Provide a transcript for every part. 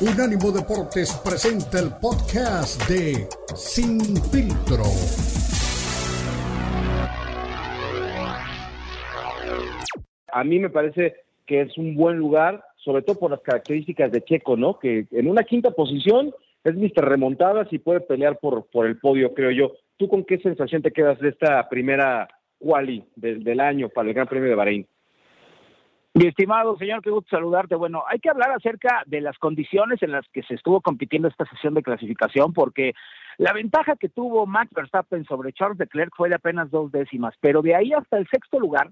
Unánimo Deportes presenta el podcast de Sin Filtro. A mí me parece que es un buen lugar, sobre todo por las características de Checo, ¿no? Que en una quinta posición es Mr. Remontadas y puede pelear por, por el podio, creo yo. ¿Tú con qué sensación te quedas de esta primera quali del, del año para el Gran Premio de Bahrein? Mi estimado señor, qué gusto saludarte. Bueno, hay que hablar acerca de las condiciones en las que se estuvo compitiendo esta sesión de clasificación, porque la ventaja que tuvo Max Verstappen sobre Charles Leclerc fue de apenas dos décimas, pero de ahí hasta el sexto lugar,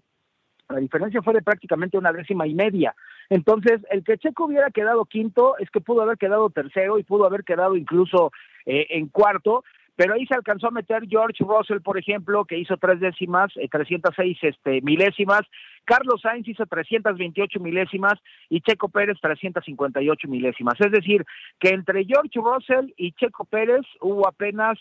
la diferencia fue de prácticamente una décima y media. Entonces, el que Checo hubiera quedado quinto es que pudo haber quedado tercero y pudo haber quedado incluso eh, en cuarto, pero ahí se alcanzó a meter George Russell, por ejemplo, que hizo tres décimas, eh, 306 este, milésimas, Carlos Sainz hizo 328 milésimas y Checo Pérez 358 milésimas. Es decir, que entre George Russell y Checo Pérez hubo apenas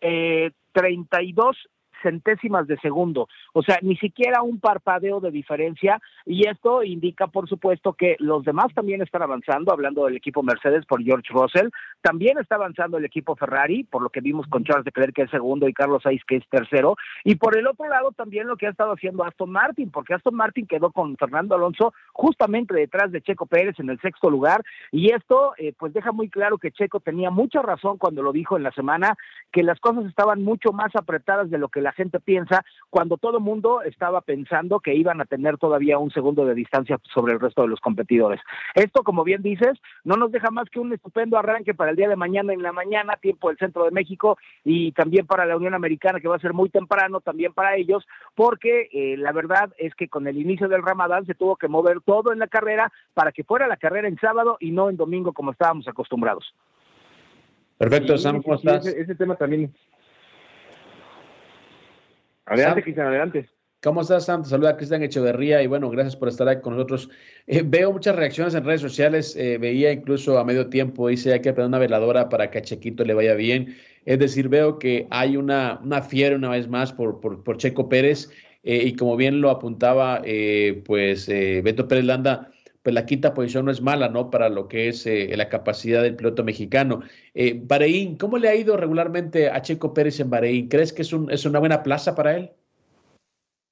eh, 32 centésimas de segundo, o sea, ni siquiera un parpadeo de diferencia. Y esto indica, por supuesto, que los demás también están avanzando, hablando del equipo Mercedes por George Russell, también está avanzando el equipo Ferrari, por lo que vimos con Charles Leclerc que es segundo y Carlos Sainz que es tercero, y por el otro lado también lo que ha estado haciendo Aston Martin, porque Aston Martin quedó con Fernando Alonso justamente detrás de Checo Pérez en el sexto lugar, y esto eh, pues deja muy claro que Checo tenía mucha razón cuando lo dijo en la semana, que las cosas estaban mucho más apretadas de lo que la gente piensa cuando todo el mundo estaba pensando que iban a tener todavía un segundo de distancia sobre el resto de los competidores. Esto, como bien dices, no nos deja más que un estupendo arranque para el día de mañana en la mañana, tiempo del centro de México, y también para la Unión Americana, que va a ser muy temprano, también para ellos, porque eh, la verdad es que con el inicio del Ramadán se tuvo que mover todo en la carrera para que fuera la carrera en sábado y no en domingo como estábamos acostumbrados. Perfecto, Sam, ¿cómo estás? Ese, ese tema también Adelante, Cristian, adelante. ¿Cómo estás, Sam? Te saluda Cristian Echeverría y bueno, gracias por estar aquí con nosotros. Eh, veo muchas reacciones en redes sociales, eh, veía incluso a medio tiempo, dice hay que prender una veladora para que a Chequito le vaya bien. Es decir, veo que hay una, una fiebre una vez más por, por, por Checo Pérez eh, y como bien lo apuntaba, pues Beto Pérez Landa, pues la quinta posición no es mala, ¿no? Para lo que es la capacidad del piloto mexicano. Eh, Bahrein, ¿cómo le ha ido regularmente a Checo Pérez en Bahrein? ¿Crees que es, un, es una buena plaza para él?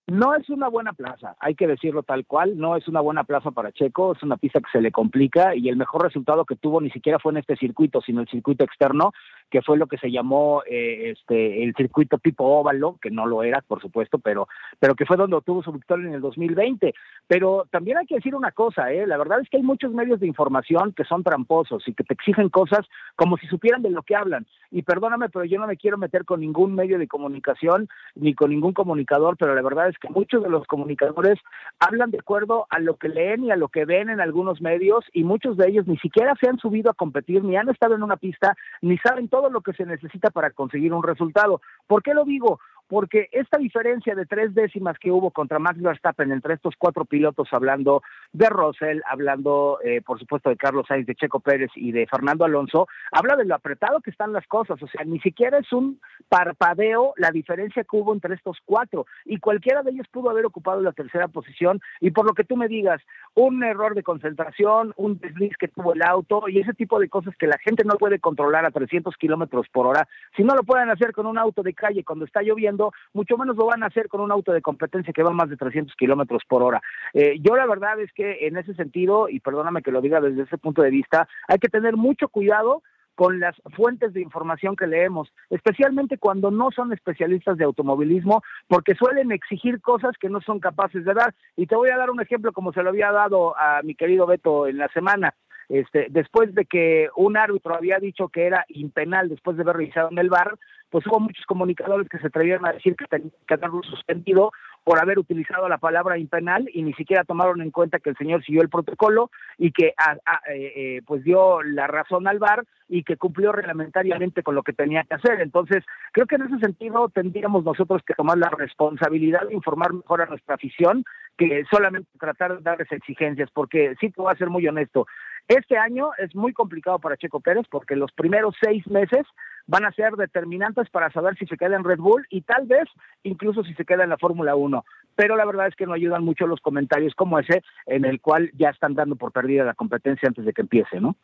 No es una buena plaza, hay que decirlo tal cual, no es una buena plaza para Checo, es una pista que se le complica y el mejor resultado que tuvo ni siquiera fue en este circuito, sino el circuito externo, que fue lo que se llamó eh, este el circuito tipo óvalo, que no lo era, por supuesto, pero pero que fue donde obtuvo su victoria en el 2020. Pero también hay que decir una cosa, eh, la verdad es que hay muchos medios de información que son tramposos y que te exigen cosas como si supieran de lo que hablan. Y perdóname, pero yo no me quiero meter con ningún medio de comunicación ni con ningún comunicador, pero la verdad es que muchos de los comunicadores hablan de acuerdo a lo que leen y a lo que ven en algunos medios y muchos de ellos ni siquiera se han subido a competir, ni han estado en una pista, ni saben todo lo que se necesita para conseguir un resultado. ¿Por qué lo digo? Porque esta diferencia de tres décimas que hubo contra Max Verstappen entre estos cuatro pilotos, hablando de Russell, hablando eh, por supuesto de Carlos Sainz, de Checo Pérez y de Fernando Alonso, habla de lo apretado que están las cosas, o sea, ni siquiera es un parpadeo la diferencia que hubo entre estos cuatro, y cualquiera de ellos pudo haber ocupado la tercera posición, y por lo que tú me digas, un error de concentración, un desliz que tuvo el auto, y ese tipo de cosas que la gente no puede controlar a 300 kilómetros por hora, si no lo pueden hacer con un auto de calle cuando está lloviendo, mucho menos lo van a hacer con un auto de competencia que va más de 300 kilómetros por hora. Eh, yo la verdad es que en ese sentido, y perdóname que lo diga desde ese punto de vista, hay que tener mucho cuidado con las fuentes de información que leemos, especialmente cuando no son especialistas de automovilismo, porque suelen exigir cosas que no son capaces de dar. Y te voy a dar un ejemplo como se lo había dado a mi querido Beto en la semana. Este, después de que un árbitro había dicho que era impenal después de haber revisado en el bar, pues hubo muchos comunicadores que se atrevieron a decir que tenían que darlo suspendido por haber utilizado la palabra impenal y ni siquiera tomaron en cuenta que el señor siguió el protocolo y que a, a, eh, eh, pues dio la razón al VAR y que cumplió reglamentariamente con lo que tenía que hacer. Entonces, creo que en ese sentido tendríamos nosotros que tomar la responsabilidad de informar mejor a nuestra afición que solamente tratar de darles exigencias, porque sí te voy a ser muy honesto, este año es muy complicado para Checo Pérez porque los primeros seis meses van a ser determinantes para saber si se queda en Red Bull y tal vez incluso si se queda en la Fórmula 1. Pero la verdad es que no ayudan mucho los comentarios como ese en el cual ya están dando por perdida la competencia antes de que empiece, ¿no?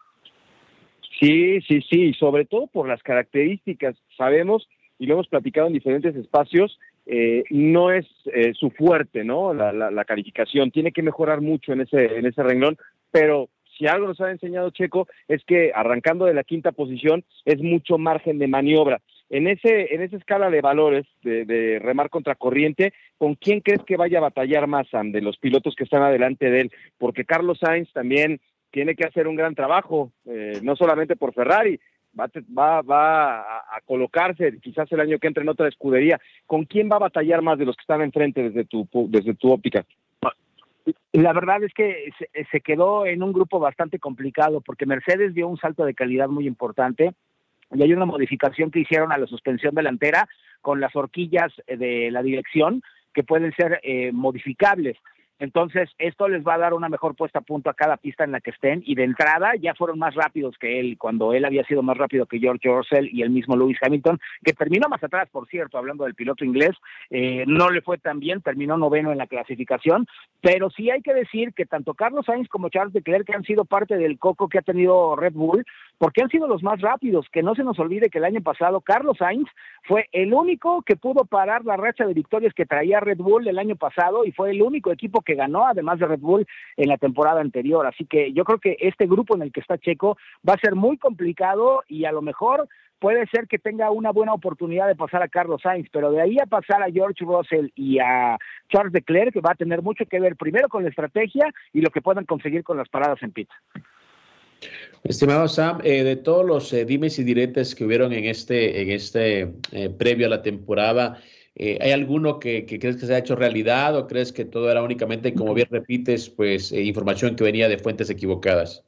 Sí, sí, sí, sobre todo por las características. Sabemos y lo hemos platicado en diferentes espacios, eh, no es eh, su fuerte, ¿no? La, la, calificación tiene que mejorar mucho en ese en ese renglón, pero si algo nos ha enseñado Checo es que arrancando de la quinta posición es mucho margen de maniobra. En ese en esa escala de valores de, de remar contra corriente, ¿con quién crees que vaya a batallar más, de los pilotos que están adelante de él? Porque Carlos Sainz también tiene que hacer un gran trabajo, eh, no solamente por Ferrari, va, va, va a, colocarse quizás el año que entre en otra escudería. ¿Con quién va a batallar más de los que están enfrente desde tu, desde tu óptica? La verdad es que se, se quedó en un grupo bastante complicado porque Mercedes dio un salto de calidad muy importante y hay una modificación que hicieron a la suspensión delantera con las horquillas de la dirección que pueden ser eh, modificables. Entonces, esto les va a dar una mejor puesta a punto a cada pista en la que estén y de entrada ya fueron más rápidos que él, cuando él había sido más rápido que George Russell y el mismo Lewis Hamilton, que terminó más atrás, por cierto, hablando del piloto inglés, eh, no le fue tan bien, terminó noveno en la clasificación, pero sí hay que decir que tanto Carlos Sainz como Charles Leclerc han sido parte del coco que ha tenido Red Bull, porque han sido los más rápidos, que no se nos olvide que el año pasado Carlos Sainz fue el único que pudo parar la racha de victorias que traía Red Bull el año pasado y fue el único equipo que ganó, además de Red Bull, en la temporada anterior. Así que yo creo que este grupo en el que está Checo va a ser muy complicado y a lo mejor puede ser que tenga una buena oportunidad de pasar a Carlos Sainz, pero de ahí a pasar a George Russell y a Charles Leclerc va a tener mucho que ver primero con la estrategia y lo que puedan conseguir con las paradas en pit. Estimado Sam, eh, de todos los eh, dimes y diretes que hubieron en este, en este eh, previo a la temporada, eh, ¿Hay alguno que, crees que se ha hecho realidad o crees que todo era únicamente, como bien repites, pues información que venía de fuentes equivocadas?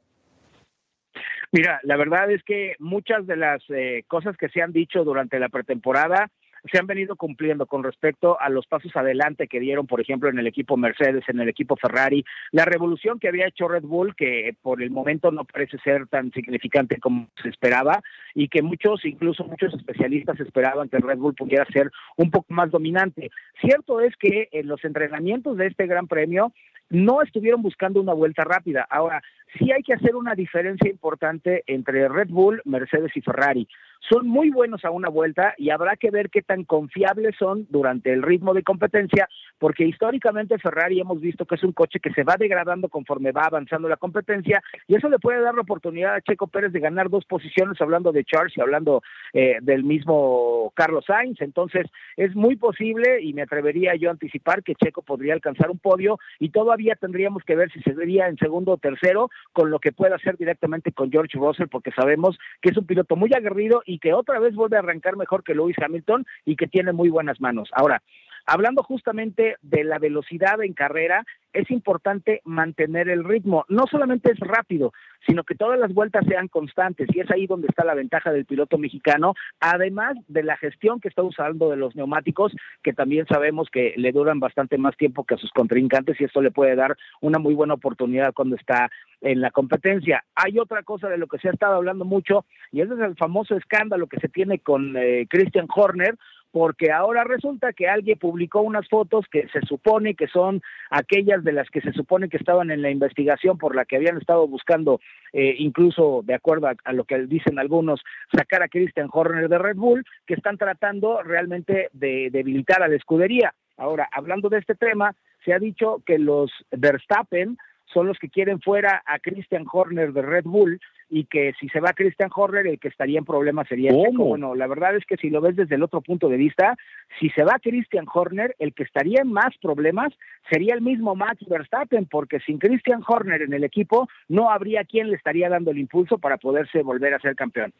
Mira, la verdad es que muchas de las cosas que se han dicho durante la pretemporada se han venido cumpliendo con respecto a los pasos adelante que dieron, por ejemplo, en el equipo Mercedes, en el equipo Ferrari, la revolución que había hecho Red Bull, que por el momento no parece ser tan significante como se esperaba, y que muchos, incluso muchos especialistas esperaban que Red Bull pudiera ser un poco más dominante. Cierto es que en los entrenamientos de este Gran Premio no estuvieron buscando una vuelta rápida. Ahora, sí hay que hacer una diferencia importante entre Red Bull, Mercedes y Ferrari. Son muy buenos a una vuelta y habrá que ver qué tan confiables son durante el ritmo de competencia, porque históricamente Ferrari hemos visto que es un coche que se va degradando conforme va avanzando la competencia y eso le puede dar la oportunidad a Checo Pérez de ganar dos posiciones hablando de Charles y hablando eh, del mismo Carlos Sainz. Entonces es muy posible y me atrevería yo a anticipar que Checo podría alcanzar un podio y todavía tendríamos que ver si se vería en segundo o tercero con lo que pueda hacer directamente con George Russell, porque sabemos que es un piloto muy aguerrido que otra vez vuelve a arrancar mejor que Lewis Hamilton y que tiene muy buenas manos. Ahora, Hablando justamente de la velocidad en carrera, es importante mantener el ritmo. No solamente es rápido, sino que todas las vueltas sean constantes y es ahí donde está la ventaja del piloto mexicano, además de la gestión que está usando de los neumáticos, que también sabemos que le duran bastante más tiempo que a sus contrincantes y esto le puede dar una muy buena oportunidad cuando está en la competencia. Hay otra cosa de lo que se ha estado hablando mucho y es el famoso escándalo que se tiene con eh, Christian Horner, porque ahora resulta que alguien publicó unas fotos que se supone que son aquellas de las que se supone que estaban en la investigación por la que habían estado buscando, eh, incluso de acuerdo a, lo que dicen algunos, sacar a Christian Horner de Red Bull, que están tratando realmente de debilitar a la escudería. Ahora, hablando de este tema, se ha dicho que los Verstappen son los que quieren fuera a Christian Horner de Red Bull y que si se va Christian Horner el que estaría en problemas sería Checo. Bueno, la verdad es que si lo ves desde el otro punto de vista, si se va Christian Horner, el que estaría en más problemas sería el mismo Max Verstappen, porque sin Christian Horner en el equipo no habría quien le estaría dando el impulso para poderse volver a ser campeón.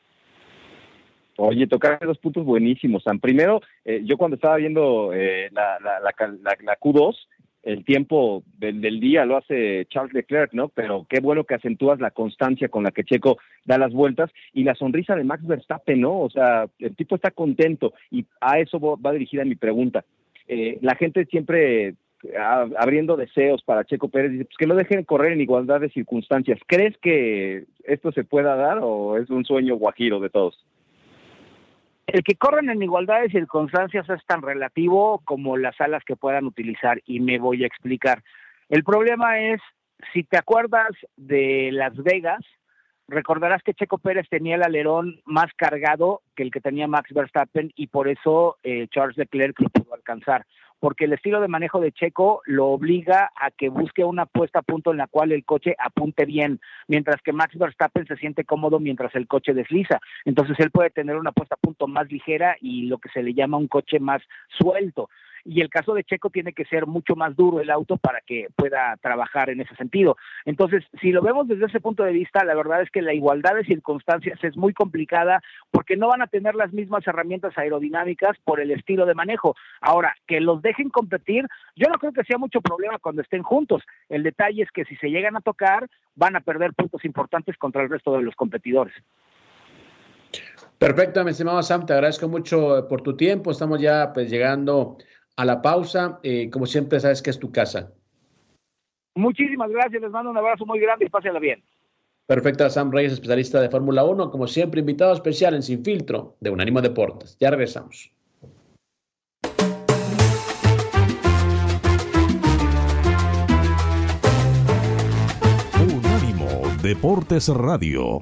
Oye, tocar dos puntos buenísimos. San. Primero, eh, yo cuando estaba viendo eh, la, la, la, la, Q2, el tiempo del, día lo hace Charles Leclerc, ¿no? Pero qué bueno que acentúas la constancia con la que Checo da las vueltas y la sonrisa de Max Verstappen, ¿no? O sea, el tipo está contento y a eso va dirigida mi pregunta. Eh, la gente siempre abriendo deseos para Checo Pérez, dice, pues que lo dejen correr en igualdad de circunstancias. ¿Crees que esto se pueda dar o es un sueño guajiro de todos? El que corren en igualdad de circunstancias es tan relativo como las alas que puedan utilizar y me voy a explicar. El problema es, si te acuerdas de Las Vegas, recordarás que Checo Pérez tenía el alerón más cargado que el que tenía Max Verstappen y por eso eh, Charles Leclerc lo pudo alcanzar porque el estilo de manejo de Checo lo obliga a que busque una puesta a punto en la cual el coche apunte bien, mientras que Max Verstappen se siente cómodo mientras el coche desliza. Entonces él puede tener una puesta a punto más ligera y lo que se le llama un coche más suelto y el caso de Checo tiene que ser mucho más duro el auto para que pueda trabajar en ese sentido. Entonces, si lo vemos desde ese punto de vista, la verdad es que la igualdad de circunstancias es muy complicada porque no van a tener las mismas herramientas aerodinámicas por el estilo de manejo. Ahora, que los dejen competir, yo no creo que sea mucho problema cuando estén juntos. El detalle es que si se llegan a tocar, van a perder puntos importantes contra el resto de los competidores. Perfecto, mi estimado Sam, te agradezco mucho por tu tiempo. Estamos ya pues llegando a la pausa. Eh, como siempre, sabes que es tu casa. Muchísimas gracias, les mando un abrazo muy grande y pásenla bien. Perfecto, Sam Reyes, especialista de Fórmula 1, como siempre, invitado especial en Sin Filtro de Unánimo Deportes. Ya regresamos. Unánimo Deportes Radio.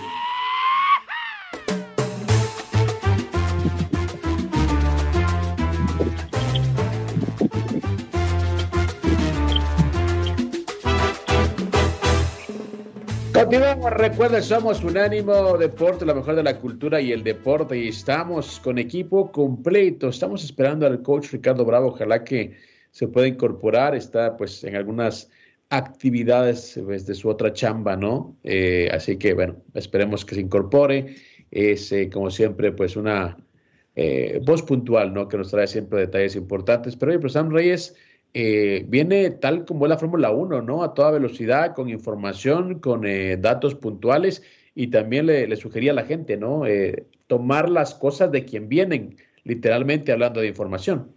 Continuamos, recuerden, somos Unánimo Deporte, la mejor de la cultura y el deporte, y estamos con equipo completo. Estamos esperando al coach Ricardo Bravo, ojalá que se pueda incorporar, está pues en algunas actividades pues, de su otra chamba, ¿no? Eh, así que bueno, esperemos que se incorpore. Es eh, como siempre pues una eh, voz puntual, ¿no? Que nos trae siempre detalles importantes. Pero oye, pues Sam Reyes eh, viene tal como es la Fórmula 1, ¿no? A toda velocidad, con información, con eh, datos puntuales y también le, sugería a la gente, ¿no? Eh, tomar las cosas de quien vienen, literalmente hablando de información.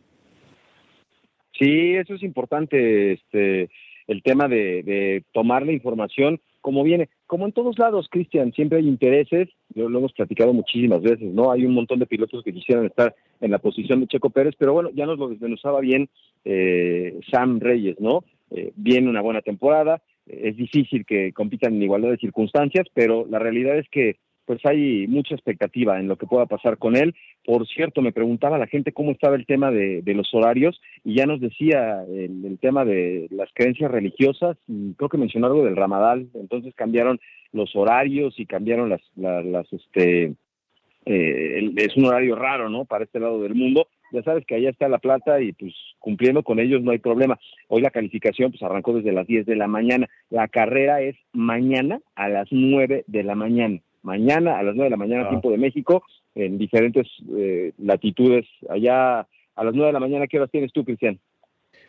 Sí, eso es importante, este, el tema de, de tomar la información como viene. Como en todos lados, Cristian, siempre hay intereses, lo, hemos platicado muchísimas veces, ¿no? Hay un montón de pilotos que quisieran estar en la posición de Checo Pérez, pero bueno, ya nos lo desmenuzaba bien eh, Sam Reyes, ¿no? Eh, viene una buena temporada, es difícil que compitan en igualdad de circunstancias, pero la realidad es que pues hay mucha expectativa en lo que pueda pasar con él. Por cierto, me preguntaba la gente cómo estaba el tema de, de los horarios y ya nos decía el, tema de las creencias religiosas y creo que mencionó algo del ramadán, entonces cambiaron los horarios y cambiaron las, las, las este, eh, es un horario raro, ¿no? Para este lado del mundo. Ya sabes que allá está La Plata y pues cumpliendo con ellos no hay problema. Hoy la calificación pues arrancó desde las 10 de la mañana. La carrera es mañana a las 9 de la mañana mañana a las 9 de la mañana, ah. tiempo de México, en diferentes eh, latitudes. Allá a las 9 de la mañana, ¿qué horas tienes tú, Cristian?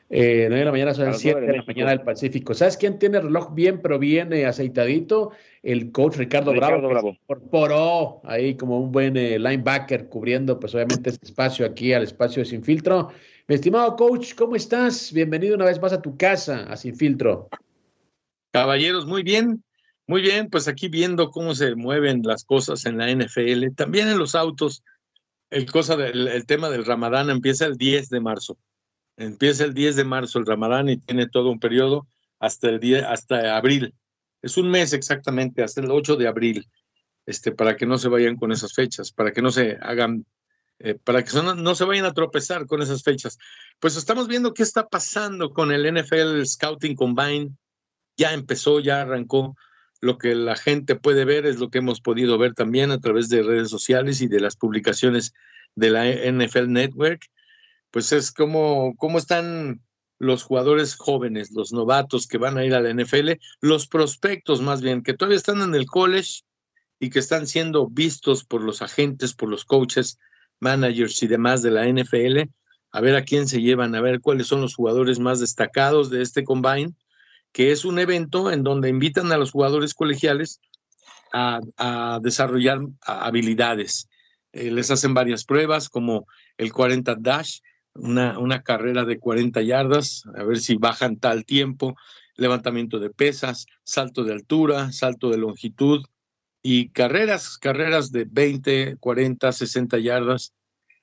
Eh, 9 de la mañana son las 7 de, de la mañana del Pacífico. ¿Sabes quién tiene el reloj bien, pero bien eh, aceitadito? El coach Ricardo, Ricardo Bravo. Bravo. Incorporó ahí como un buen eh, linebacker cubriendo, pues obviamente, este espacio aquí al espacio de Sin Filtro. Mi estimado coach, ¿cómo estás? Bienvenido una vez más a tu casa, a Sin Filtro. Caballeros, muy bien. Muy bien, pues aquí viendo cómo se mueven las cosas en la NFL, también en los autos, el, cosa del, el tema del Ramadán empieza el 10 de marzo. Empieza el 10 de marzo el Ramadán y tiene todo un periodo hasta el día, hasta abril. Es un mes exactamente, hasta el 8 de abril, este, para que no se vayan con esas fechas, para que no se hagan, eh, para que no, no se vayan a tropezar con esas fechas. Pues estamos viendo qué está pasando con el NFL Scouting Combine. Ya empezó, ya arrancó lo que la gente puede ver es lo que hemos podido ver también a través de redes sociales y de las publicaciones de la NFL Network. Pues es como cómo están los jugadores jóvenes, los novatos que van a ir a la NFL, los prospectos más bien, que todavía están en el college y que están siendo vistos por los agentes, por los coaches, managers y demás de la NFL, a ver a quién se llevan, a ver cuáles son los jugadores más destacados de este combine, que es un evento en donde invitan a los jugadores colegiales a, desarrollar habilidades. Eh, les hacen varias pruebas como el 40 dash, una, una carrera de 40 yardas, a ver si bajan tal tiempo, levantamiento de pesas, salto de altura, salto de longitud y carreras, carreras de 20, 40, 60 yardas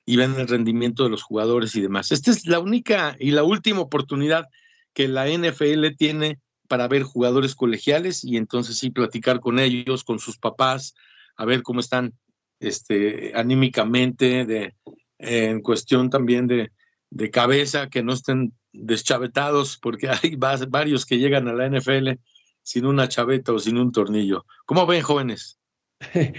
y ven el rendimiento de los jugadores y demás. Esta es la única y la última oportunidad que la NFL tiene para ver jugadores colegiales y entonces sí platicar con ellos, con sus papás, a ver cómo están este, anímicamente, de, en cuestión también de, de cabeza, que no estén deschavetados, porque hay varios que llegan a la NFL sin una chaveta o sin un tornillo. ¿Cómo ven, jóvenes?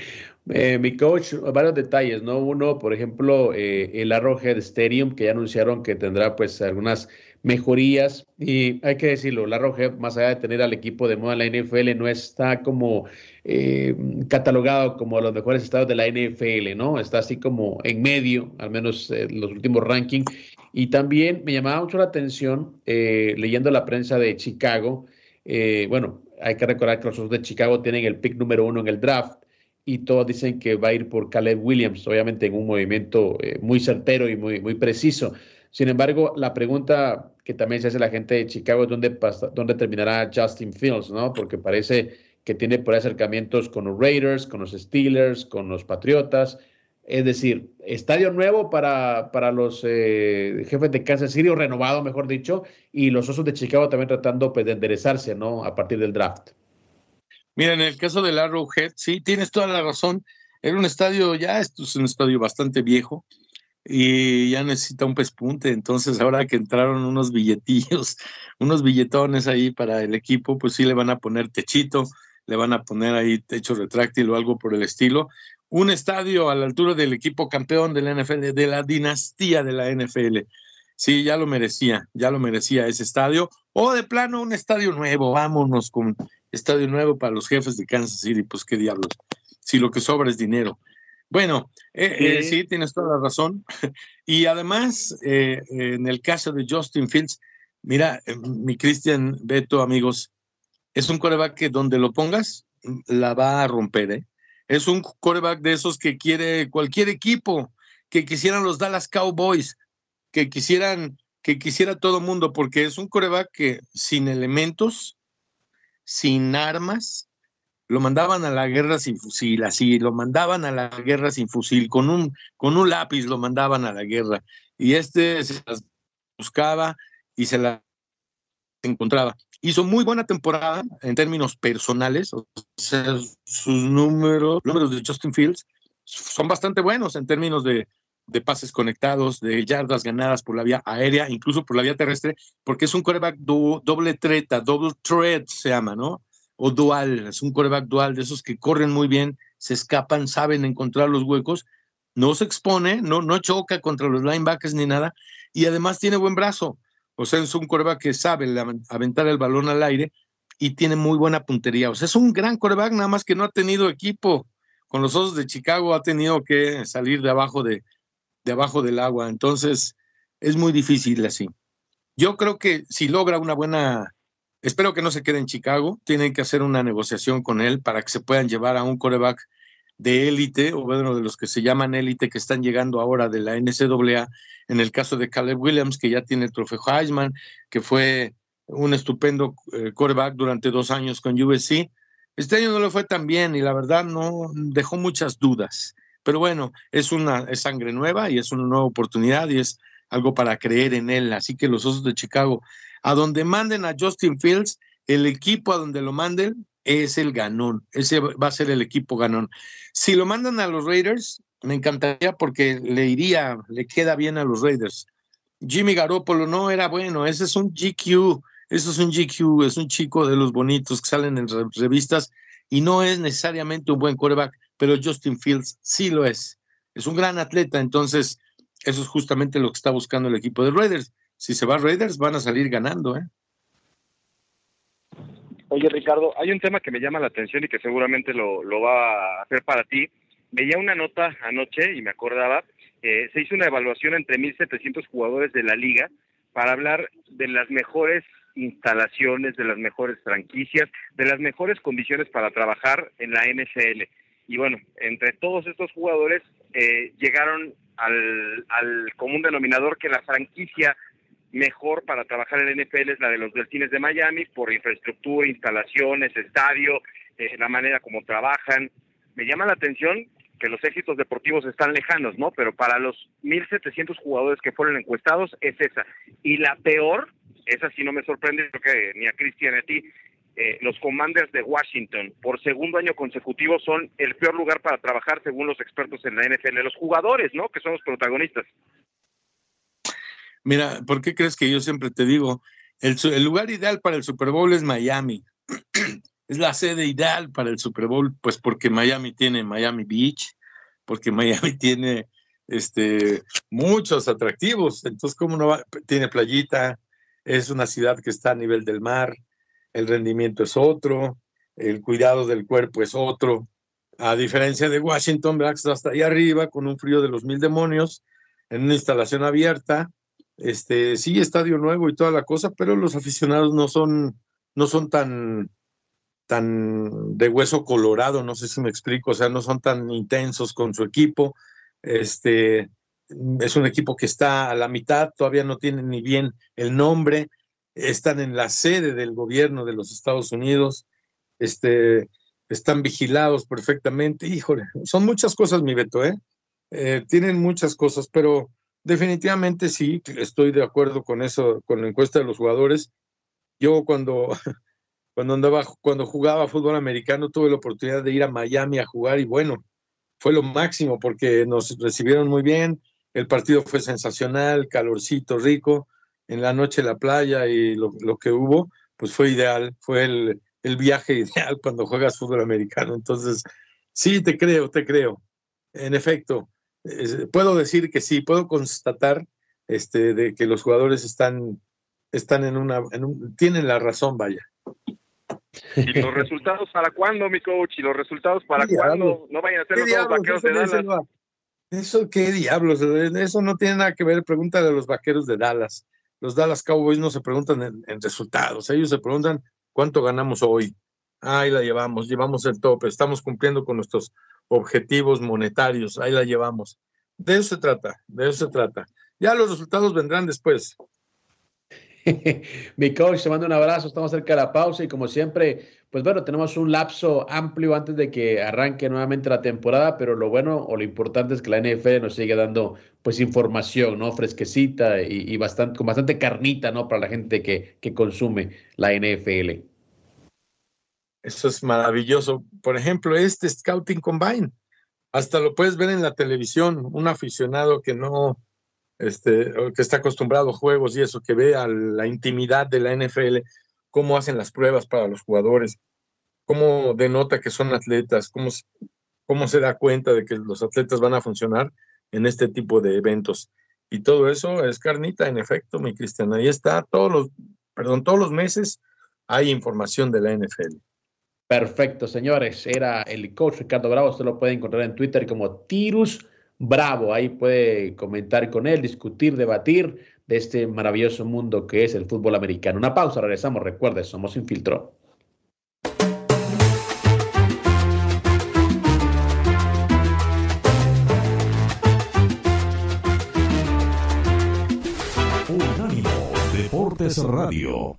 Eh, mi coach, varios detalles, ¿no? Uno, por ejemplo, eh, el Arrowhead Stadium, que ya anunciaron que tendrá pues algunas mejorías y hay que decirlo, la Arrowhead, más allá de tener al equipo de moda en la NFL, no está como eh, catalogado como los mejores estados de la NFL, ¿no? Está así como en medio, al menos en los últimos rankings. Y también me llamaba mucho la atención leyendo la prensa de Chicago, bueno, hay que recordar que los de Chicago tienen el pick número uno en el draft y todos dicen que va a ir por Caleb Williams, obviamente en un movimiento eh, muy certero y muy, muy preciso. Sin embargo, la pregunta que también se hace la gente de Chicago es dónde, dónde terminará Justin Fields, ¿no? Porque parece que tiene por acercamientos con los Raiders, con los Steelers, con los Patriotas. Es decir, estadio nuevo para, para los eh, jefes de Kansas City, o renovado, mejor dicho, y los Osos de Chicago también tratando pues, de enderezarse, ¿no? A partir del draft. Mira, en el caso del Arrowhead, sí, tienes toda la razón. Era un estadio, ya es un estadio bastante viejo y ya necesita un pespunte. Entonces, ahora que entraron unos billetillos, unos billetones ahí para el equipo, pues sí le van a poner techito, le van a poner ahí techo retráctil o algo por el estilo. Un estadio a la altura del equipo campeón de la NFL, de la dinastía de la NFL. Sí, ya lo merecía, ya lo merecía ese estadio. O de plano, un estadio nuevo, vámonos con estadio nuevo para los jefes de Kansas City, pues qué diablos, si lo que sobra es dinero. Bueno, eh, eh, sí, tienes toda la razón. y además, eh, en el caso de Justin Fields, mira, mi Cristian Beto, amigos, es un coreback que donde lo pongas, la va a romper, ¿eh? Es un coreback de esos que quiere cualquier equipo, que quisieran los Dallas Cowboys, que quisieran, que quisiera todo mundo, porque es un coreback que sin elementos, sin armas, lo mandaban a la guerra sin fusil, así, lo mandaban a la guerra sin fusil, con un, con un lápiz lo mandaban a la guerra. Y este se las buscaba y se la encontraba. Hizo muy buena temporada en términos personales, o sea, sus números, números de Justin Fields son bastante buenos en términos de, de pases conectados, de yardas ganadas por la vía aérea, incluso por la vía terrestre, porque es un coreback doble treta, double threat se llama, ¿no? O dual, es un coreback dual de esos que corren muy bien, se escapan, saben encontrar los huecos, no se expone, no, no choca contra los linebackers ni nada, y además tiene buen brazo. O sea, es un coreback que sabe aventar el balón al aire y tiene muy buena puntería. O sea, es un gran coreback, nada más que no ha tenido equipo. Con los Osos de Chicago ha tenido que salir de abajo de, debajo del agua. Entonces, es muy difícil así. Yo creo que si logra una buena, espero que no se quede en Chicago, tienen que hacer una negociación con él para que se puedan llevar a un coreback de élite, o bueno, de los que se llaman élite, que están llegando ahora de la NCAA, en el caso de Caleb Williams, que ya tiene el trofeo Heisman, que fue un estupendo eh, coreback durante dos años con USC. Este año no le fue tan bien y la verdad no dejó muchas dudas. Pero bueno, es una sangre nueva y es una nueva oportunidad y es algo para creer en él. Así que los Osos de Chicago, a donde manden a Justin Fields, el equipo a donde lo manden es el ganón. Ese va a ser el equipo ganón. Si lo mandan a los Raiders, me encantaría porque le iría, le queda bien a los Raiders. Jimmy Garoppolo no era bueno, ese es un GQ, eso es un GQ, es un chico de los bonitos que salen en revistas y no es necesariamente un buen quarterback pero Justin Fields sí lo es. Es un gran atleta, entonces eso es justamente lo que está buscando el equipo de Raiders. Si se va Raiders, van a salir ganando, ¿eh? Oye, Ricardo, hay un tema que me llama la atención y que seguramente lo, va a hacer para ti. Veía una nota anoche y me acordaba eh, se hizo una evaluación entre 1.700 jugadores de la liga para hablar de las mejores instalaciones, de las mejores franquicias, de las mejores condiciones para trabajar en la NFL. Y bueno, entre todos estos jugadores eh, llegaron al, al común denominador que la franquicia mejor para trabajar en la NFL es la de los Delfines de Miami por infraestructura, instalaciones, estadio, eh, la manera como trabajan. Me llama la atención que los éxitos deportivos están lejanos, ¿no? Pero para los 1.700 jugadores que fueron encuestados es esa. Y la peor, esa sí no me sorprende, creo que ni a Cristian ni a ti, eh, los Commanders de Washington por segundo año consecutivo son el peor lugar para trabajar según los expertos en la NFL. Los jugadores, ¿no? Que son los protagonistas. Mira, ¿por qué crees que yo siempre te digo, el, el lugar ideal para el Super Bowl es Miami? es la sede ideal para el Super Bowl, pues porque Miami tiene Miami Beach, porque Miami tiene este, muchos atractivos, entonces, ¿cómo no va? Tiene playita, es una ciudad que está a nivel del mar, el rendimiento es otro, el cuidado del cuerpo es otro, a diferencia de Washington, ¿verdad? hasta ahí arriba con un frío de los mil demonios, en una instalación abierta, este, sí, estadio nuevo y toda la cosa, pero los aficionados no son, no son tan, tan de hueso colorado, no sé si me explico, o sea, no son tan intensos con su equipo. Este es un equipo que está a la mitad, todavía no tiene ni bien el nombre, están en la sede del gobierno de los Estados Unidos, este, están vigilados perfectamente. Híjole, son muchas cosas, mi Beto, ¿eh? eh tienen muchas cosas, pero definitivamente sí, estoy de acuerdo con eso, con la encuesta de los jugadores. Yo cuando cuando andaba, cuando jugaba fútbol americano, tuve la oportunidad de ir a Miami a jugar y bueno, fue lo máximo porque nos recibieron muy bien, el partido fue sensacional, calorcito, rico, en la noche la playa y lo, que hubo, pues fue ideal, fue el, el, viaje ideal cuando juegas fútbol americano. Entonces, sí, te creo, te creo. En efecto, puedo decir que sí, puedo constatar este, de que los jugadores están, están en una, en tienen la razón, vaya. ¿Y los resultados para cuándo, mi coach? ¿Y los resultados para cuándo? No vayan a ser los vaqueros de Dallas. Eso, qué diablos, eso no tiene nada que ver, pregunta de los vaqueros de Dallas. Los Dallas Cowboys no se preguntan en, resultados, ellos se preguntan cuánto ganamos hoy. Ahí la llevamos, llevamos el tope, estamos cumpliendo con nuestros objetivos monetarios, ahí la llevamos. De eso se trata, de eso se trata. Ya los resultados vendrán después. Mi coach, te mando un abrazo, estamos cerca de la pausa y como siempre, pues bueno, tenemos un lapso amplio antes de que arranque nuevamente la temporada, pero lo bueno o lo importante es que la NFL nos sigue dando pues información, ¿no? Fresquecita y, bastante, con bastante carnita, ¿no? Para la gente que, que consume la NFL. Eso es maravilloso. Por ejemplo, este Scouting Combine, hasta lo puedes ver en la televisión, un aficionado que no, este, que está acostumbrado a juegos y eso, que vea la intimidad de la NFL, cómo hacen las pruebas para los jugadores, cómo denota que son atletas, cómo, cómo se da cuenta de que los atletas van a funcionar en este tipo de eventos. Y todo eso es carnita, en efecto, mi Cristian. Ahí está, todos los, perdón, todos los meses hay información de la NFL. Perfecto, señores. Era el coach Ricardo Bravo. Usted lo puede encontrar en Twitter como Tirus bravo. Ahí puede comentar con él, discutir, debatir de este maravilloso mundo que es el fútbol americano. Una pausa, regresamos. Recuerde, somos Infiltro. Unánimo Deportes Radio.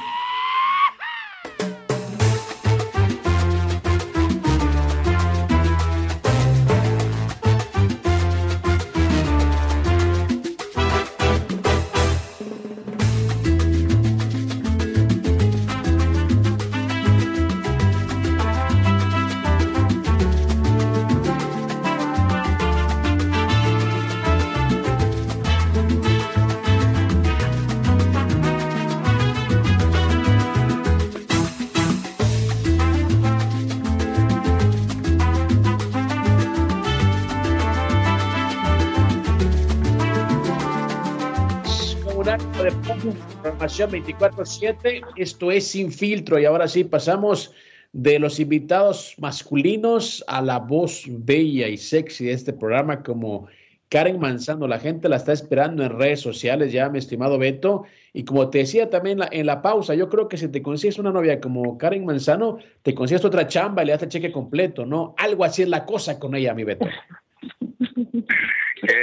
Programación 24-7. Esto es Sin Filtro. Y ahora sí, pasamos de los invitados masculinos a la voz bella y sexy de este programa, como Karen Manzano. La gente la está esperando en redes sociales ya, mi estimado Beto. Y como te decía también en la, pausa, yo creo que si te consigues una novia como Karen Manzano, te consigues otra chamba y le das el cheque completo, ¿no? Algo así es la cosa con ella, mi Beto.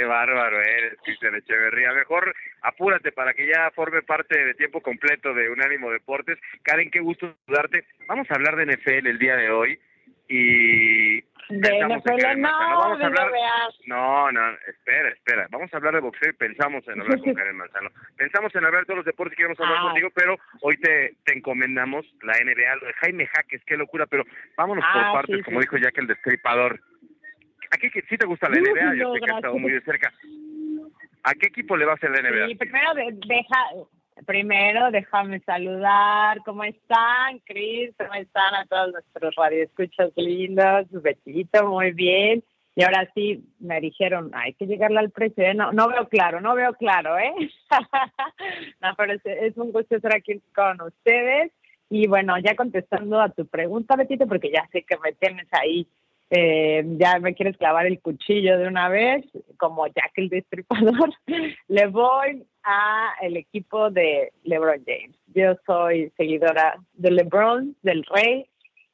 Bárbaro eres, Cristian Echeverría. Mejor apúrate para que ya forme parte de tiempo completo de Unánimo Deportes. Karen, qué gusto saludarte. Vamos a hablar de NFL el día de hoy y de NFL no, vamos a hablar, no, no, espera, espera. Vamos a hablar de boxeo y pensamos en hablar con Karen Manzano. Pensamos en hablar de todos los deportes que queremos hablar ah. contigo, pero hoy te, te encomendamos la NBA, lo de Jaime Jaques, qué locura, pero vámonos por ah, partes, como dijo Jack el Destripador. ¿A qué sí te gusta la NBA? Yo sé que has estado muy de cerca. ¿A qué equipo le vas a la NBA? Sí, primero deja, primero déjame saludar. ¿Cómo están, Cris? ¿Cómo están a todos nuestros radioescuchas lindos? Betito, muy bien. Y ahora sí me dijeron, hay que llegarle al precio. ¿eh? No, no veo claro, no veo claro, ¿eh? no, pero es, es, un gusto estar aquí con ustedes. Y bueno, ya contestando a tu pregunta, Betito, porque ya sé que me tienes ahí eh, ya me quieres clavar el cuchillo de una vez, como Jack el Destripador, le voy a el equipo de LeBron James. Yo soy seguidora de LeBron, del Rey,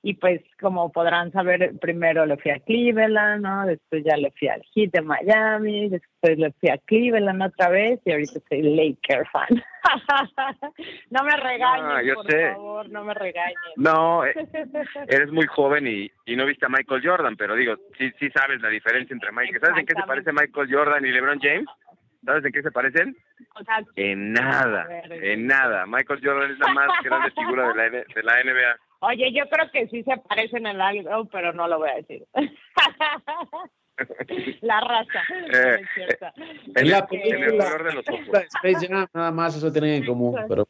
y pues como podrán saber, primero le fui a Cleveland, ¿no? Después ya le fui al Heat de Miami, después le fui a Cleveland otra vez y ahorita soy Laker fan. no me regañes, por favor, no me regañes. No, eh, eres muy joven y, y no viste a Michael Jordan, pero digo, sí, sí sabes la diferencia entre Michael. ¿Sabes en qué se parece Michael Jordan y LeBron James? ¿Sabes en qué se parecen? en nada, en nada. Michael Jordan es la más grande figura de la, de la NBA. Oye, yo creo que sí se parecen en algo, pero no lo voy a decir. la raza. Eh, es. En, la, el color de los ojos. Space Jam, nada más eso tienen en común, pero...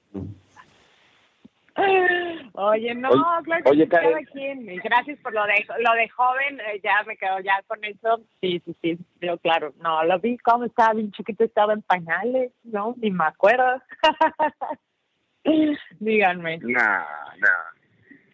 Oye, no, claro que oye, cada quien. Gracias por lo de lo de joven, eh, ya me quedo ya con eso. Sí, sí, sí, yo claro. No, lo vi como estaba bien chiquito, estaba en pañales, no, ni me acuerdo. Díganme. No, no.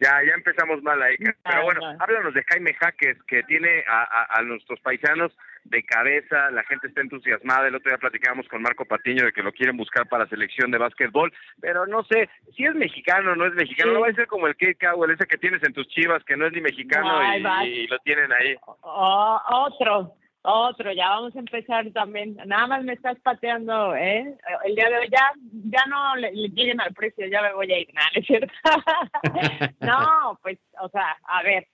Ya, ya empezamos mal ahí. Pero bueno, háblanos de Jaime Jaques, que tiene a, nuestros paisanos de cabeza, la gente está entusiasmada. El otro día platicábamos con Marco Patiño de que lo quieren buscar para selección de básquetbol, pero no sé si es mexicano o no es mexicano. No va a ser como el Kate Cowell, ese que tienes en tus chivas, que no es ni mexicano y, lo tienen ahí. otro, otro, ya vamos a empezar también. Nada más me estás pateando, ¿eh? El día de hoy ya, ya no le, lleguen al precio, ya me voy a ir, ¿es cierto? no, pues, o sea, a ver,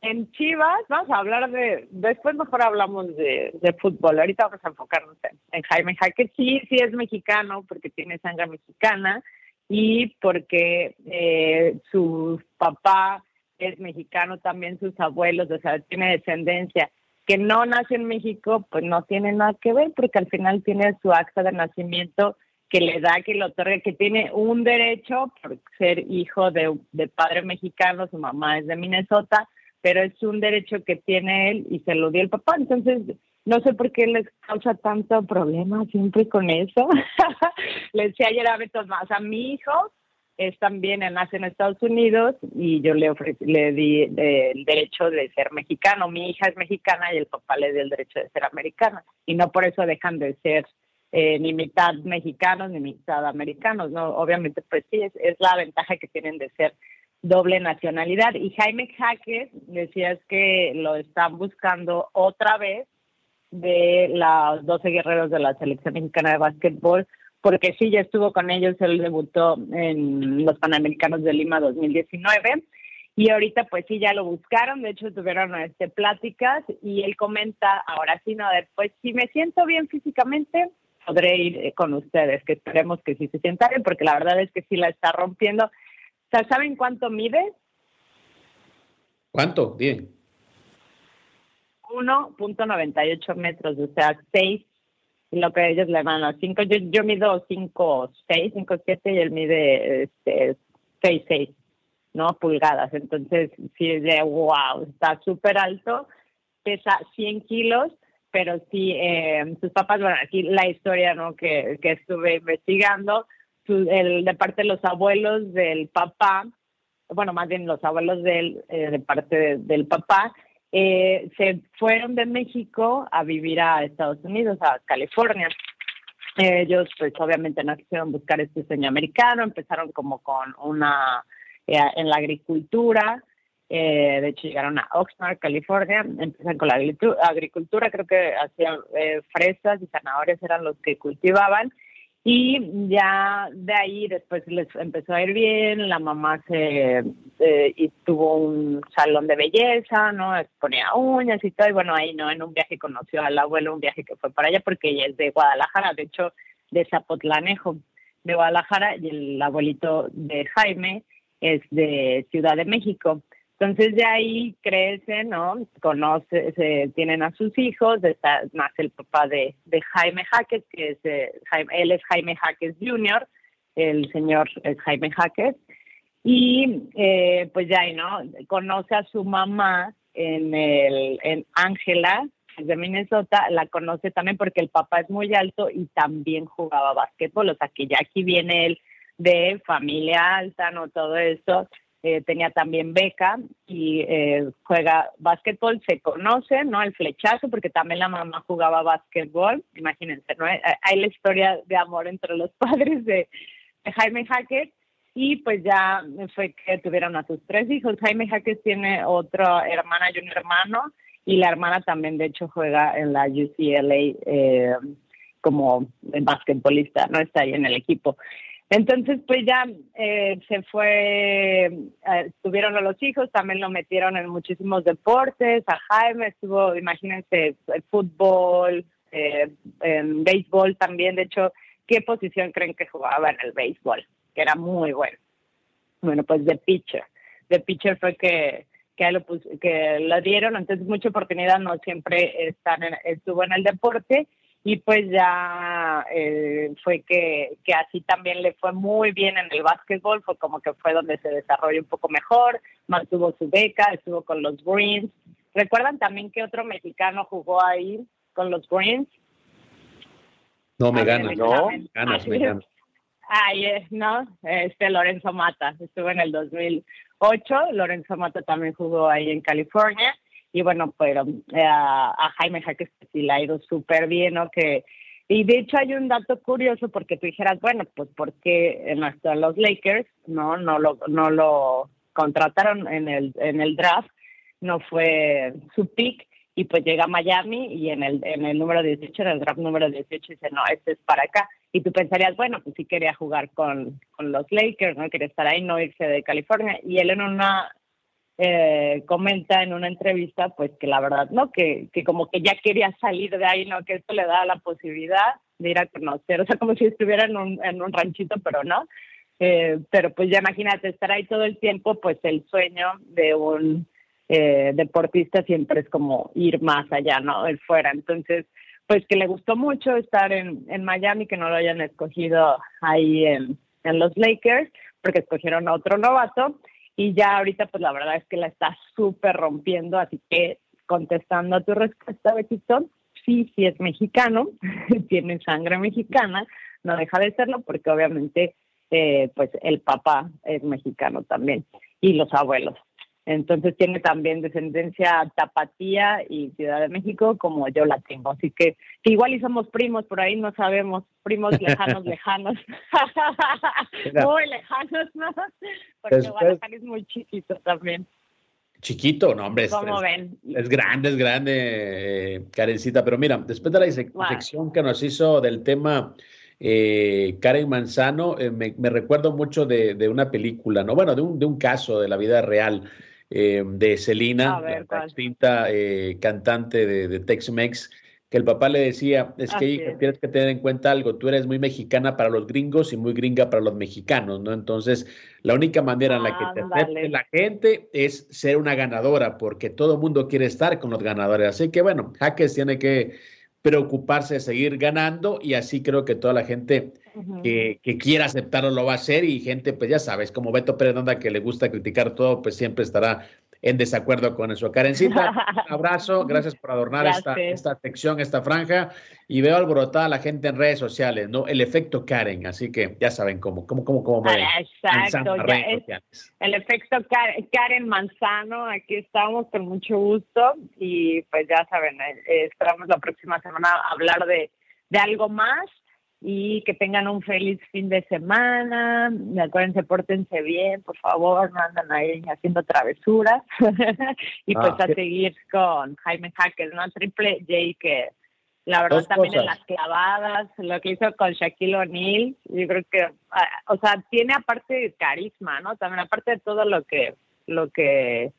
en Chivas, vamos a hablar de, después mejor hablamos de, de fútbol, ahorita vamos a enfocarnos en, Jaime Jaque, sí, sí es mexicano, porque tiene sangre mexicana, y porque eh, su papá es mexicano, también sus abuelos, o sea, tiene descendencia que no nace en México, pues no tiene nada que ver, porque al final tiene su acta de nacimiento que le da, que le otorga, que tiene un derecho por ser hijo de, de padre mexicano, su mamá es de Minnesota, pero es un derecho que tiene él y se lo dio el papá. Entonces, no sé por qué les causa tanto problema siempre con eso. le decía ayer a Beto, más a mi hijo es también, nace en Estados Unidos y yo le ofrecí, le di el derecho de ser mexicano. Mi hija es mexicana y el papá le dio el derecho de ser americana. Y no por eso dejan de ser eh, ni mitad mexicanos ni mitad americanos. No, obviamente, pues sí, es, es la ventaja que tienen de ser doble nacionalidad. Y Jaime Jaques decías que lo están buscando otra vez de los 12 guerreros de la selección mexicana de básquetbol porque sí, ya estuvo con ellos, él debutó en los Panamericanos de Lima 2019 y ahorita pues sí, ya lo buscaron, de hecho tuvieron este, pláticas y él comenta, ahora sí, no, después si me siento bien físicamente, podré ir eh, con ustedes, que esperemos que sí se sienta bien, porque la verdad es que sí la está rompiendo. ¿saben cuánto mide? ¿Cuánto? Bien. 1.98 metros, o sea, 6 lo que ellos le van a 5. Yo, yo mido 5, 6, 5, 7 y él mide este, 6, 6, ¿no? Pulgadas. Entonces, sí, de wow, está súper alto, pesa 100 kilos pero sí, eh, sus papás, bueno, aquí la historia ¿no? que, que estuve investigando, el, de parte de los abuelos del papá, bueno, más bien los abuelos del, eh, de parte del papá, eh, se fueron de México a vivir a Estados Unidos, a California. Ellos, pues obviamente no quisieron buscar este sueño americano, empezaron como con una, eh, en la agricultura, eh, de hecho llegaron a Oxnard, California, empezaron con la agricultura, creo que hacían fresas y zanahorias eran los que cultivaban, y ya de ahí después les empezó a ir bien, la mamá se y tuvo un salón de belleza, ¿no? Ponía uñas y todo, y bueno, ahí no, en un viaje conoció al abuelo, un viaje que fue para allá porque ella es de Guadalajara, de hecho de Zapotlanejo, de Guadalajara, y el abuelito de Jaime es de Ciudad de México. Entonces de ahí crece, ¿no? Conoce, se, tienen a sus hijos, está, más el papá de, Jaime Jaques, que es, eh, él es Jaime Jaques Jr., el señor es Jaime Jaques, y eh, pues ya ahí, ¿no? Conoce a su mamá en el en Ángela, de Minnesota, la conoce también porque el papá es muy alto y también jugaba básquetbol, o sea que ya aquí viene él de familia alta, ¿no? Todo eso eh, tenía también beca y eh, juega básquetbol, se conoce, ¿no? El flechazo, porque también la mamá jugaba básquetbol, imagínense, ¿no? Eh, hay la historia de amor entre los padres de, Jaime Jaques y pues ya fue que tuvieron a sus tres hijos. Jaime Jaques tiene otra hermana y un hermano y la hermana también de hecho juega en la UCLA como basquetbolista, ¿no? Está ahí en el equipo. Entonces, pues ya eh, se fue, eh, tuvieron a los hijos, también lo metieron en muchísimos deportes, a Jaime estuvo, imagínense, fútbol, eh, en béisbol también, de hecho, ¿qué posición creen que jugaba en el béisbol? Que era muy bueno. Bueno, pues de pitcher. De pitcher fue que, que, lo, que lo dieron, entonces mucha oportunidad, no siempre están estuvo en el deporte y pues ya eh, fue que, que así también le fue muy bien en el básquetbol, fue como que fue donde se desarrolló un poco mejor, mantuvo su beca, estuvo con los Greens. ¿Recuerdan también que otro mexicano jugó ahí con los Greens? No, me ganas, no, ganas, me ganas. Ay, no, este Lorenzo Mata, estuvo en el 2008, Lorenzo Mata también jugó ahí en California y bueno, pero eh, a Jaime Jaques sí le ha ido súper bien, ¿no? Que, y de hecho hay un dato curioso porque tú dijeras, bueno, pues porque en los Lakers no no lo no lo contrataron en el en el draft, no fue su pick y pues llega a Miami y en el en el número 18, en el draft número 18 dice, "No, este es para acá." Y tú pensarías, bueno, pues sí quería jugar con, con los Lakers, no quería estar ahí, no irse de California. Y él en una eh, comenta en una entrevista, pues que la verdad, ¿no? Que, que como que ya quería salir de ahí, ¿no? Que esto le da la posibilidad de ir a conocer, o sea, como si estuviera en un, en un ranchito, pero no. Eh, pero pues ya imagínate, estar ahí todo el tiempo, pues el sueño de un eh, deportista siempre es como ir más allá, ¿no? El fuera. Entonces, pues que le gustó mucho estar en, en Miami, que no lo hayan escogido ahí en, en los Lakers, porque escogieron a otro novato y ya ahorita pues la verdad es que la está súper rompiendo, así que contestando a tu respuesta, Betito, sí, sí es mexicano, tiene sangre mexicana, no deja de serlo porque obviamente eh, pues el papá es mexicano también y los abuelos. Entonces tiene también descendencia tapatía y Ciudad de México como yo la tengo. Así que, igual y somos primos, por ahí no sabemos, primos lejanos, lejanos. muy lejanos, ¿no? Porque Guadalajara es muy chiquito también. Chiquito, no, hombre. Es, ven? es grande, es grande, eh, Karencita. Pero mira, después de la sección que nos hizo del tema eh, Karen Manzano, eh, me, recuerdo mucho de, de, una película, ¿no? Bueno, de un, de un caso de la vida real eh, de Selena, la eh, cantante de, Tex-Mex, que el papá le decía, es que tienes que tener en cuenta algo, tú eres muy mexicana para los gringos y muy gringa para los mexicanos, ¿no? Entonces, la única manera en la que te acepte la gente es ser una ganadora, porque todo el mundo quiere estar con los ganadores. Así que, bueno, Jaques tiene que preocuparse de seguir ganando y así creo que toda la gente que, quiera aceptarlo lo va a hacer y gente, pues ya sabes, como Beto Pérez que le gusta criticar todo, pues siempre estará en desacuerdo con eso. Karencita, un abrazo, gracias por adornar esta, esta sección, esta franja, y veo alborotada a la gente en redes sociales, ¿no? El efecto Karen, así que ya saben cómo, cómo, cómo, cómo Exacto, el efecto Karen Manzano, aquí estamos con mucho gusto, y pues ya saben, eh, esperamos la próxima semana hablar de, de algo más y que tengan un feliz fin de semana. Acuérdense, pórtense bien, por favor, no andan ahí haciendo travesuras. y pues ah, a seguir con Jaime Hacker, ¿no? Triple J, que la verdad también en las clavadas, lo que hizo con Shaquille O'Neal, yo creo que, ah, o sea, tiene aparte de carisma, ¿no? También aparte de todo lo que, lo que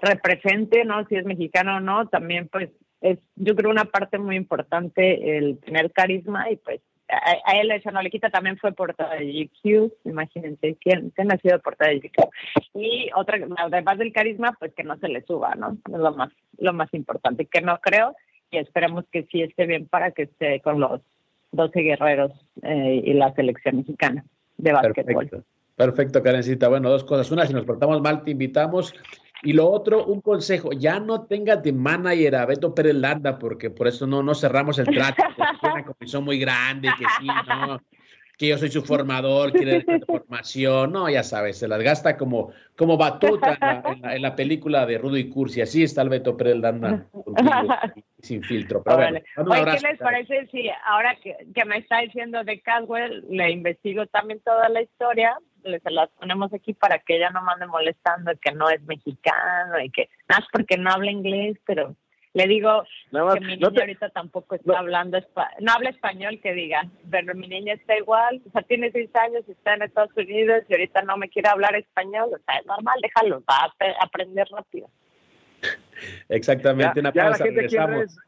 represente, ¿no? Si es mexicano o no, también pues es, yo creo, una parte muy importante el tener carisma y pues a, él eso no le quita, también fue portada de GQ, imagínense, ¿quién, quién ha sido portada de GQ? Y otra, además del carisma, pues que no se le suba, ¿no? Es lo más, lo más importante, que no creo, y esperemos que sí esté bien para que esté con los 12 guerreros eh, y la selección mexicana de básquetbol. Perfecto, Perfecto, Karencita. Bueno, dos cosas. Una, si nos portamos mal, te invitamos y lo otro, un consejo, ya no tengas de manager a Beto Pérez Landa, porque por eso no, no cerramos el trato, es una comisión muy grande, que sí, no, que yo soy su formador, quiere formación, no, ya sabes, se las gasta como, como batuta en la, película de Rudo y Cursi, así está el Beto Pérez Landa, sin filtro. Pero bueno, ¿qué les parece si ahora que, que me está diciendo de Caswell, le investigo también toda la historia? Se las ponemos aquí para que ella no mande molestando que no es mexicano y que nada más porque no habla inglés, pero le digo que mi niña ahorita tampoco está hablando, no habla español, que diga, pero mi niña está igual, o sea, tiene seis años, y está en Estados Unidos y ahorita no me quiere hablar español, o sea, es normal, déjalo, va a aprender rápido. Exactamente, una pausa, regresamos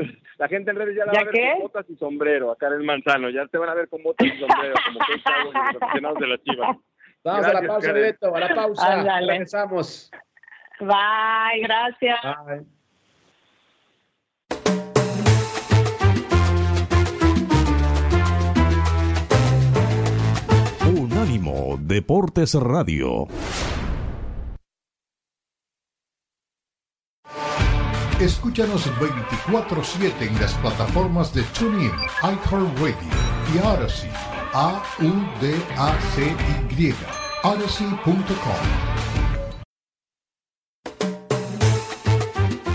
la gente en redes ya la va a ver con botas y sombrero, acá en el manzano. Ya te van a ver con botas y sombrero, como que los aficionados de las chivas. Vamos a la pausa, Beto, a la pausa. Regresamos. Bye, gracias. Bye. Unánimo Deportes Radio. Escúchanos 24-7 en las plataformas de TuneIn, iHeartRadio y Odyssey. A-U-D-A-C-Y. Odyssey.com.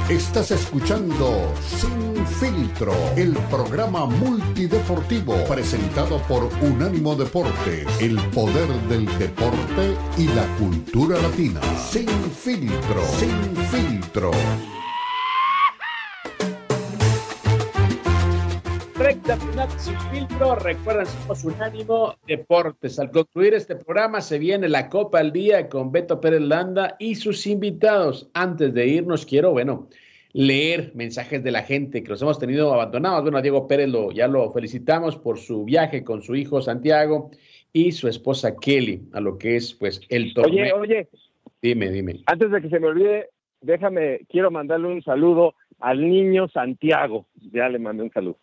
Estás escuchando Sin Filtro, el programa multideportivo presentado por Unánimo Deporte, el poder del deporte y la cultura latina. Sin Filtro, Sin Filtro. Recta final sin filtro. Recuerden, somos Unánimo Deportes. Al concluir este programa se viene la Copa al Día con Beto Pérez Landa y sus invitados. Antes de irnos, quiero, bueno, leer mensajes de la gente que los hemos tenido abandonados. Bueno, a Diego Pérez lo, ya lo felicitamos por su viaje con su hijo Santiago y su esposa Kelly, a lo que es pues el torneo. Oye, oye. Dime, dime. Antes de que se me olvide, déjame, quiero mandarle un saludo al niño Santiago. Ya le mandé un saludo.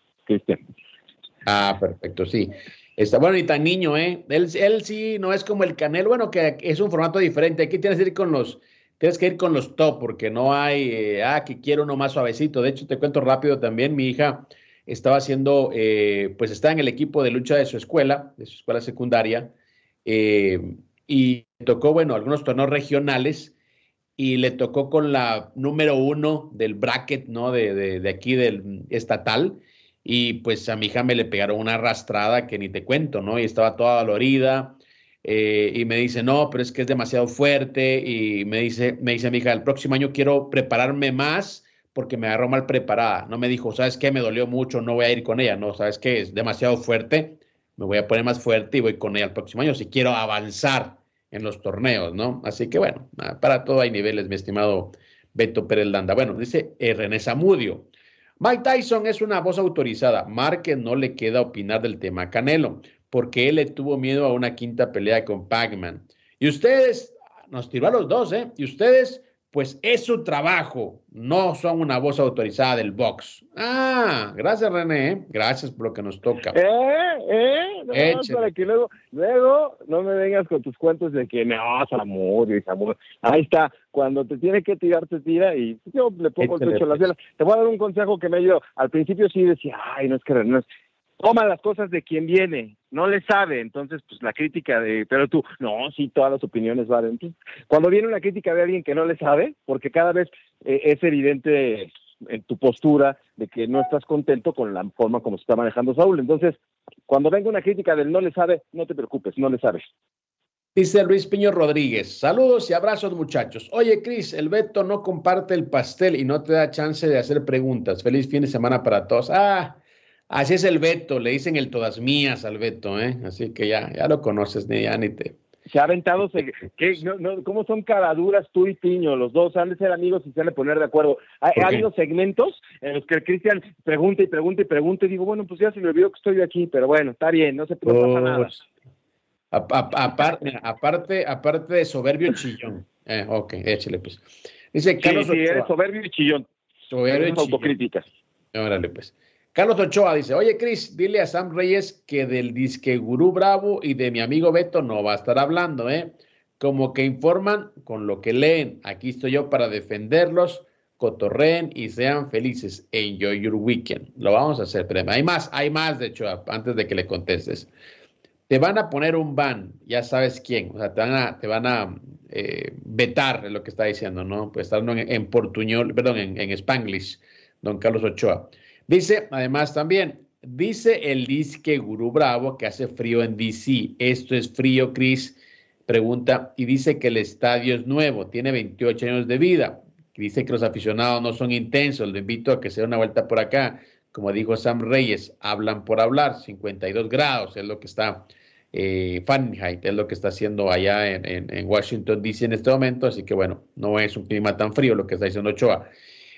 Ah, perfecto, sí. Está bueno y tan niño, ¿eh? Él, él sí no es como el Canelo, bueno, que es un formato diferente. Aquí tienes que ir con los, tienes que ir con los top, porque no hay, eh, ah, que quiero uno más suavecito. De hecho, te cuento rápido también, mi hija estaba haciendo, eh, pues está en el equipo de lucha de su escuela, de su escuela secundaria, eh, y tocó, bueno, algunos torneos regionales, y le tocó con la número uno del bracket, ¿no? De, de, de aquí del estatal y pues a mi hija me le pegaron una arrastrada que ni te cuento, ¿no? Y estaba toda dolorida eh, y me dice, no, pero es que es demasiado fuerte y me dice, me dice mi hija, el próximo año quiero prepararme más porque me agarró mal preparada. No me dijo, ¿sabes qué? Me dolió mucho, no voy a ir con ella, no, ¿sabes qué? Es demasiado fuerte, me voy a poner más fuerte y voy con ella el próximo año si quiero avanzar en los torneos, ¿no? Así que bueno, para todo hay niveles, mi estimado Beto Pérez Landa. Bueno, dice eh, René Zamudio. Mike Tyson es una voz autorizada. Márquez no le queda opinar del tema Canelo, porque él le tuvo miedo a una quinta pelea con Pac-Man. Y ustedes, nos tiró a los dos, ¿eh? Y ustedes pues es su trabajo, no son una voz autorizada del box. Ah, gracias René, ¿eh? gracias por lo que nos toca. Eh, eh, no, para que luego, luego no me vengas con tus cuentos de que no, amor, y amor. Ahí está, cuando te tiene que tirar, te tira y yo le pongo el pecho a las Te voy a dar un consejo que me ayudó. Al principio sí decía, ay, no es que no es, toma las cosas de quien viene, no le sabe, entonces pues la crítica de, pero tú, no, sí, todas las opiniones valen. cuando viene una crítica de alguien que no le sabe, porque cada vez eh, es evidente en tu postura de que no estás contento con la forma como se está manejando Saúl, entonces cuando venga una crítica del no le sabe, no te preocupes, no le sabes. Dice Luis Piño Rodríguez, saludos y abrazos muchachos. Oye Cris, el Beto no comparte el pastel y no te da chance de hacer preguntas. Feliz fin de semana para todos. Ah, Así es el Beto, le dicen el todas mías al Beto, ¿eh? Así que ya, ya lo conoces, ni ya ni te. Se ha aventado, ¿qué, no, ¿cómo son caraduras tú y Piño? Los dos han de ser amigos y se han de poner de acuerdo. Ha, habido segmentos en los que Cristian pregunta y pregunta y pregunta y digo, bueno, pues ya se me olvidó que estoy aquí, pero bueno, está bien, no se puede pasar nada. aparte, aparte, aparte de soberbio chillón. Eh, ok, échale pues. Dice Carlos sí, eres soberbio y chillón. Soberbio y autocríticas. Órale pues. Carlos Ochoa dice, oye Cris, dile a Sam Reyes que del disque Gurú Bravo y de mi amigo Beto no va a estar hablando, ¿eh? Como que informan con lo que leen. Aquí estoy yo para defenderlos, cotorreen y sean felices. Enjoy your weekend. Lo vamos a hacer, pero hay más, hay más, de hecho, antes de que le contestes. Te van a poner un ban, ya sabes quién, o sea, te van a, te van a eh, vetar lo que está diciendo, ¿no? Pues está en, en portuñol, perdón, en, en Spanglish, don Carlos Ochoa. Dice, además también, dice el disque Gurú Bravo que hace frío en DC. Esto es frío, Chris. Pregunta, y dice que el estadio es nuevo, tiene 28 años de vida. Dice que los aficionados no son intensos. Le invito a que se dé una vuelta por acá. Como dijo Sam Reyes, hablan por hablar, 52 grados es lo que está eh, Fahrenheit, es lo que está haciendo allá en, en, Washington DC en este momento. Así que bueno, no es un clima tan frío lo que está diciendo Ochoa.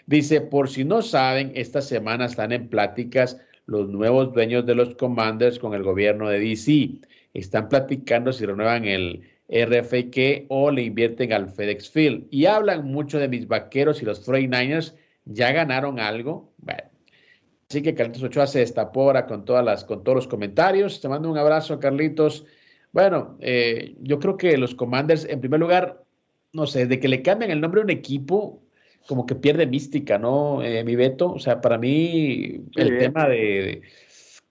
Dice, por si no saben, esta semana están en pláticas los nuevos dueños de los Commanders con el gobierno de DC. Están platicando si renuevan el RFK o le invierten al FedEx Field. Y hablan mucho de mis vaqueros y los 49ers. ¿Ya ganaron algo? Bueno. Así que Carlitos Ochoa se destapó con, todas las, con todos los comentarios. Te mando un abrazo, Carlitos. Bueno, eh, yo creo que los Commanders, en primer lugar, no sé, de que le cambien el nombre a un equipo, como que pierde mística, ¿no, eh, mi Beto? O sea, para mí el tema de,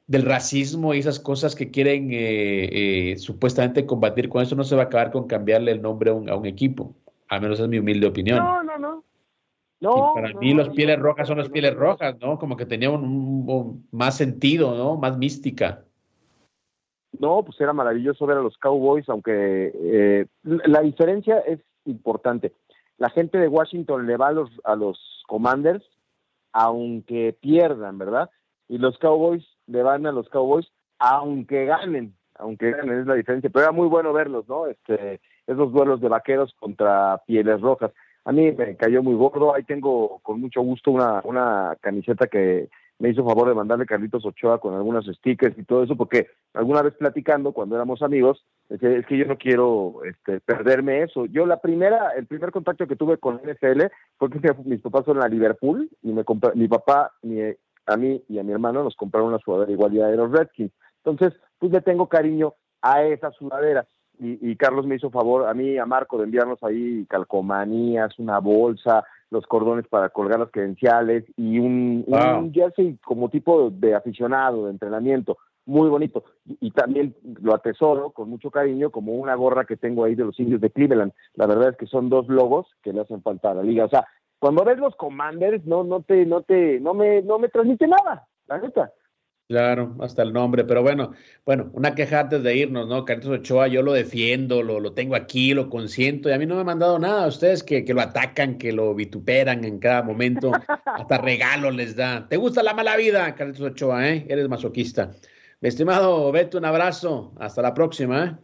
del racismo y esas cosas que quieren eh, eh, supuestamente combatir con eso no se va a acabar con cambiarle el nombre a un, equipo. Al menos es mi humilde opinión. No, no, no. No, para mí los pieles rojas son las pieles rojas, ¿no? Como que tenía un, más sentido, ¿no? Más mística. No, pues era maravilloso ver a los Cowboys, aunque la diferencia es importante la gente de Washington le va a los, a los Commanders, aunque pierdan, ¿verdad? Y los Cowboys le van a los Cowboys, aunque ganen, aunque ganen, es la diferencia. Pero era muy bueno verlos, ¿no? Este, esos duelos de vaqueros contra pieles rojas. A mí me cayó muy gordo, ahí tengo con mucho gusto una, una camiseta que me hizo favor de mandarle Carlitos Ochoa con algunos stickers y todo eso, porque alguna vez platicando, cuando éramos amigos, es que, yo no quiero este, perderme eso. Yo la primera, el primer contacto que tuve con NFL fue que mis papás fueron a Liverpool y me mi papá, a mí y a mi hermano nos compraron una sudadera igualidad de los Redskins. Entonces, pues le tengo cariño a esa sudadera. Y, Carlos me hizo favor a mí a Marco de enviarnos ahí calcomanías, una bolsa, los cordones para colgar las credenciales y un, un jersey como tipo de aficionado, de entrenamiento muy bonito. Y, también lo atesoro con mucho cariño como una gorra que tengo ahí de los indios de Cleveland. La verdad es que son dos logos que le hacen falta a la liga. O sea, cuando ves los Commanders, no, no te, no te, no me, no me transmite nada, la neta. Claro, hasta el nombre, pero bueno, bueno, una queja antes de irnos, ¿no? Carlos Ochoa, yo lo defiendo, lo, lo tengo aquí, lo consiento, y a mí no me han mandado nada, ustedes que, que lo atacan, que lo vituperan en cada momento, hasta regalo les da. ¿Te gusta la mala vida, Carlos Ochoa, eh? Eres masoquista. Mi estimado Beto, un abrazo. Hasta la próxima. ¿eh?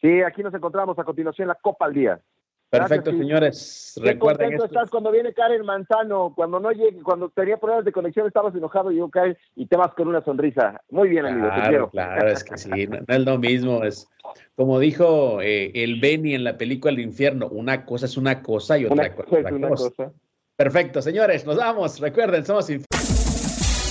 Sí, aquí nos encontramos a continuación en la Copa al Día. Perfecto, señores. Recuerden esto. estás cuando viene Karen Manzano, cuando no llegue, cuando tenía problemas de conexión estabas enojado y yo Karen y te vas con una sonrisa. Muy bien, amigo, claro, te quiero. Claro, es que sí, no, es lo mismo, es como dijo eh, el Benny en la película El Infierno, una cosa es una cosa y otra cosa es una cosa. Perfecto, señores, nos vamos. Recuerden, somos